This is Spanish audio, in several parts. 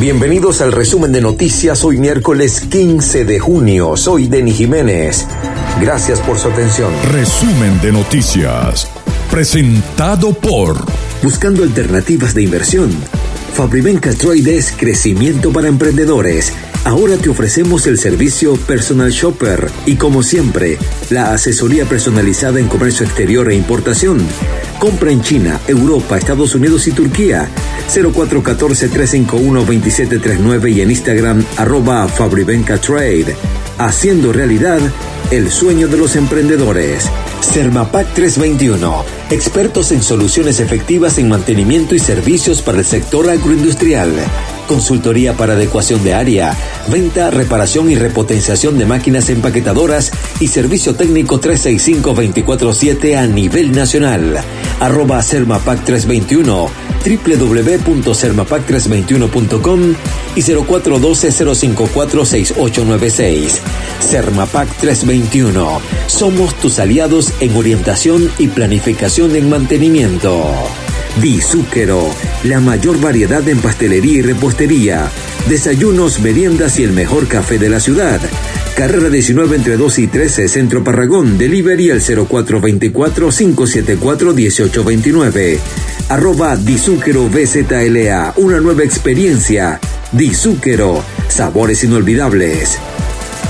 Bienvenidos al resumen de noticias hoy miércoles 15 de junio. Soy Denis Jiménez. Gracias por su atención. Resumen de noticias. Presentado por... Buscando alternativas de inversión. Fabrivenca Trade es crecimiento para emprendedores. Ahora te ofrecemos el servicio Personal Shopper y como siempre, la asesoría personalizada en comercio exterior e importación. Compra en China, Europa, Estados Unidos y Turquía. 0414-351-2739 y en Instagram arroba Fabrivenca Trade. Haciendo realidad el sueño de los emprendedores. Sermapac 321. Expertos en soluciones efectivas en mantenimiento y servicios para el sector agroindustrial. Consultoría para adecuación de área, venta, reparación y repotenciación de máquinas empaquetadoras y servicio técnico 365-24-7 a nivel nacional. Arroba Sermapac 321 www.sermapac321.com y 0412-054-6896. Sermapac 321. Somos tus aliados en orientación y planificación en mantenimiento. Bizúquero, la mayor variedad en pastelería y repostería, desayunos, meriendas y el mejor café de la ciudad. Carrera 19 entre 2 y 13, Centro Parragón, Delivery al 0424-574-1829. Arroba Dizúquero BZLA, una nueva experiencia. Dizúquero, sabores inolvidables.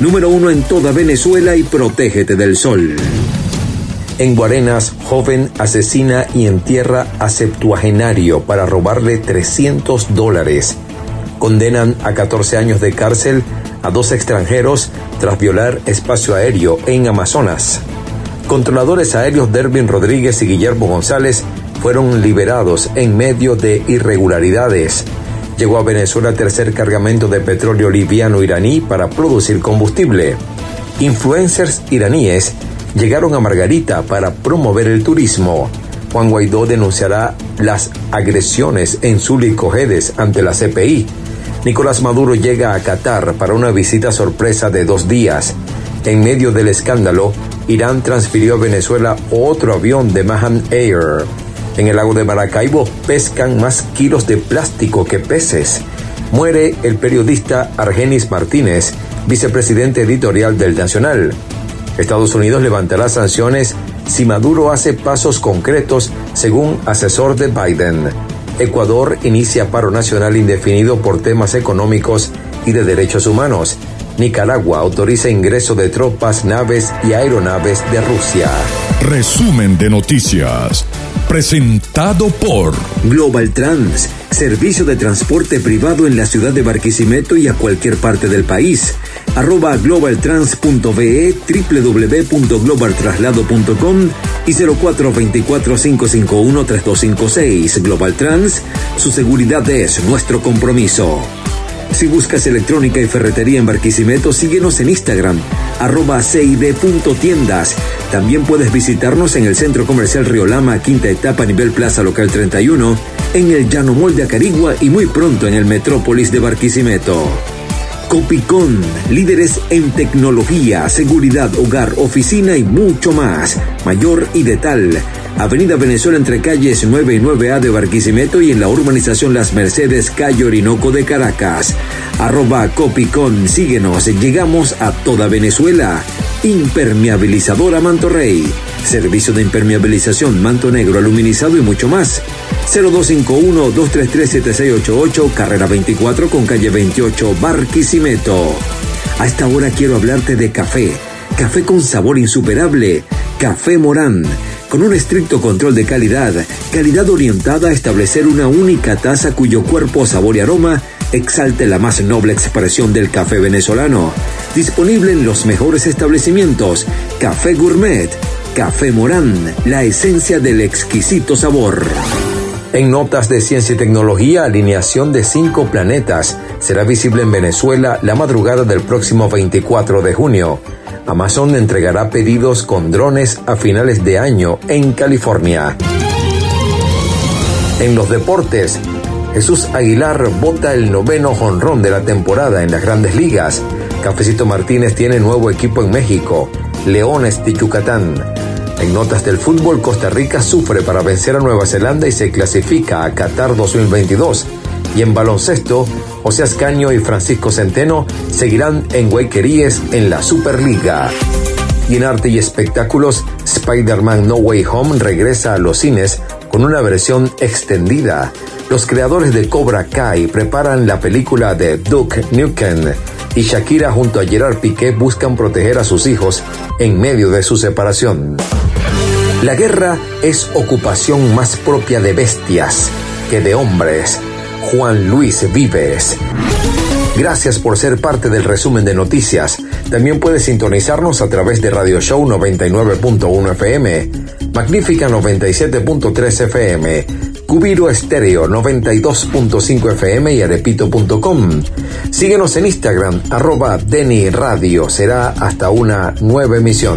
número uno en toda Venezuela y protégete del sol. En Guarenas, joven asesina y entierra a septuagenario para robarle 300 dólares. Condenan a 14 años de cárcel a dos extranjeros tras violar espacio aéreo en Amazonas. Controladores aéreos Dervin Rodríguez y Guillermo González fueron liberados en medio de irregularidades llegó a Venezuela tercer cargamento de petróleo liviano iraní para producir combustible. Influencers iraníes llegaron a Margarita para promover el turismo. Juan Guaidó denunciará las agresiones en Zulia y ante la CPI. Nicolás Maduro llega a Qatar para una visita sorpresa de dos días. En medio del escándalo, Irán transfirió a Venezuela otro avión de Mahan Air. En el lago de Maracaibo pescan más kilos de plástico que peces. Muere el periodista Argenis Martínez, vicepresidente editorial del Nacional. Estados Unidos levantará sanciones si Maduro hace pasos concretos, según asesor de Biden. Ecuador inicia paro nacional indefinido por temas económicos y de derechos humanos. Nicaragua autoriza ingreso de tropas, naves y aeronaves de Rusia. Resumen de noticias. Presentado por Global Trans, servicio de transporte privado en la ciudad de Barquisimeto y a cualquier parte del país. Arroba globaltrans.be, www.globaltraslado.com y 0424-551-3256. Global Trans, su seguridad es nuestro compromiso. Si buscas electrónica y ferretería en Barquisimeto, síguenos en Instagram, arroba cib.tiendas. También puedes visitarnos en el Centro Comercial Riolama, quinta etapa, nivel Plaza Local 31, en el Llano Mall de Acarigua y muy pronto en el Metrópolis de Barquisimeto. Copicón, líderes en tecnología, seguridad, hogar, oficina y mucho más. Mayor y de tal. Avenida Venezuela entre calles 9 y 9A de Barquisimeto y en la urbanización Las Mercedes, Calle Orinoco de Caracas. Arroba Copicón, síguenos, llegamos a toda Venezuela. Impermeabilizadora Manto Rey. Servicio de impermeabilización, manto negro, aluminizado y mucho más. 0251-233-7688, carrera 24 con calle 28, Barquisimeto. A esta hora quiero hablarte de café. Café con sabor insuperable. Café Morán con un estricto control de calidad, calidad orientada a establecer una única taza cuyo cuerpo, sabor y aroma exalte la más noble expresión del café venezolano. Disponible en los mejores establecimientos, Café Gourmet, Café Morán, la esencia del exquisito sabor. En notas de ciencia y tecnología, alineación de cinco planetas será visible en Venezuela la madrugada del próximo 24 de junio. Amazon entregará pedidos con drones a finales de año en California. En los deportes, Jesús Aguilar bota el noveno jonrón de la temporada en las grandes ligas. Cafecito Martínez tiene nuevo equipo en México, Leones de Yucatán. En notas del fútbol, Costa Rica sufre para vencer a Nueva Zelanda y se clasifica a Qatar 2022. Y en baloncesto, José Ascaño y Francisco Centeno seguirán en Guayqueríes en la Superliga. Y en arte y espectáculos, Spider-Man No Way Home regresa a los cines con una versión extendida. Los creadores de Cobra Kai preparan la película de Duke Nukem y Shakira junto a Gerard Piqué buscan proteger a sus hijos en medio de su separación. La guerra es ocupación más propia de bestias que de hombres. Juan Luis Vives. Gracias por ser parte del resumen de noticias. También puedes sintonizarnos a través de Radio Show 99.1 FM, Magnífica 97.3 FM, Cubiro Estéreo 92.5 FM y arepito.com. Síguenos en Instagram, arroba Deni Radio. Será hasta una nueva emisión.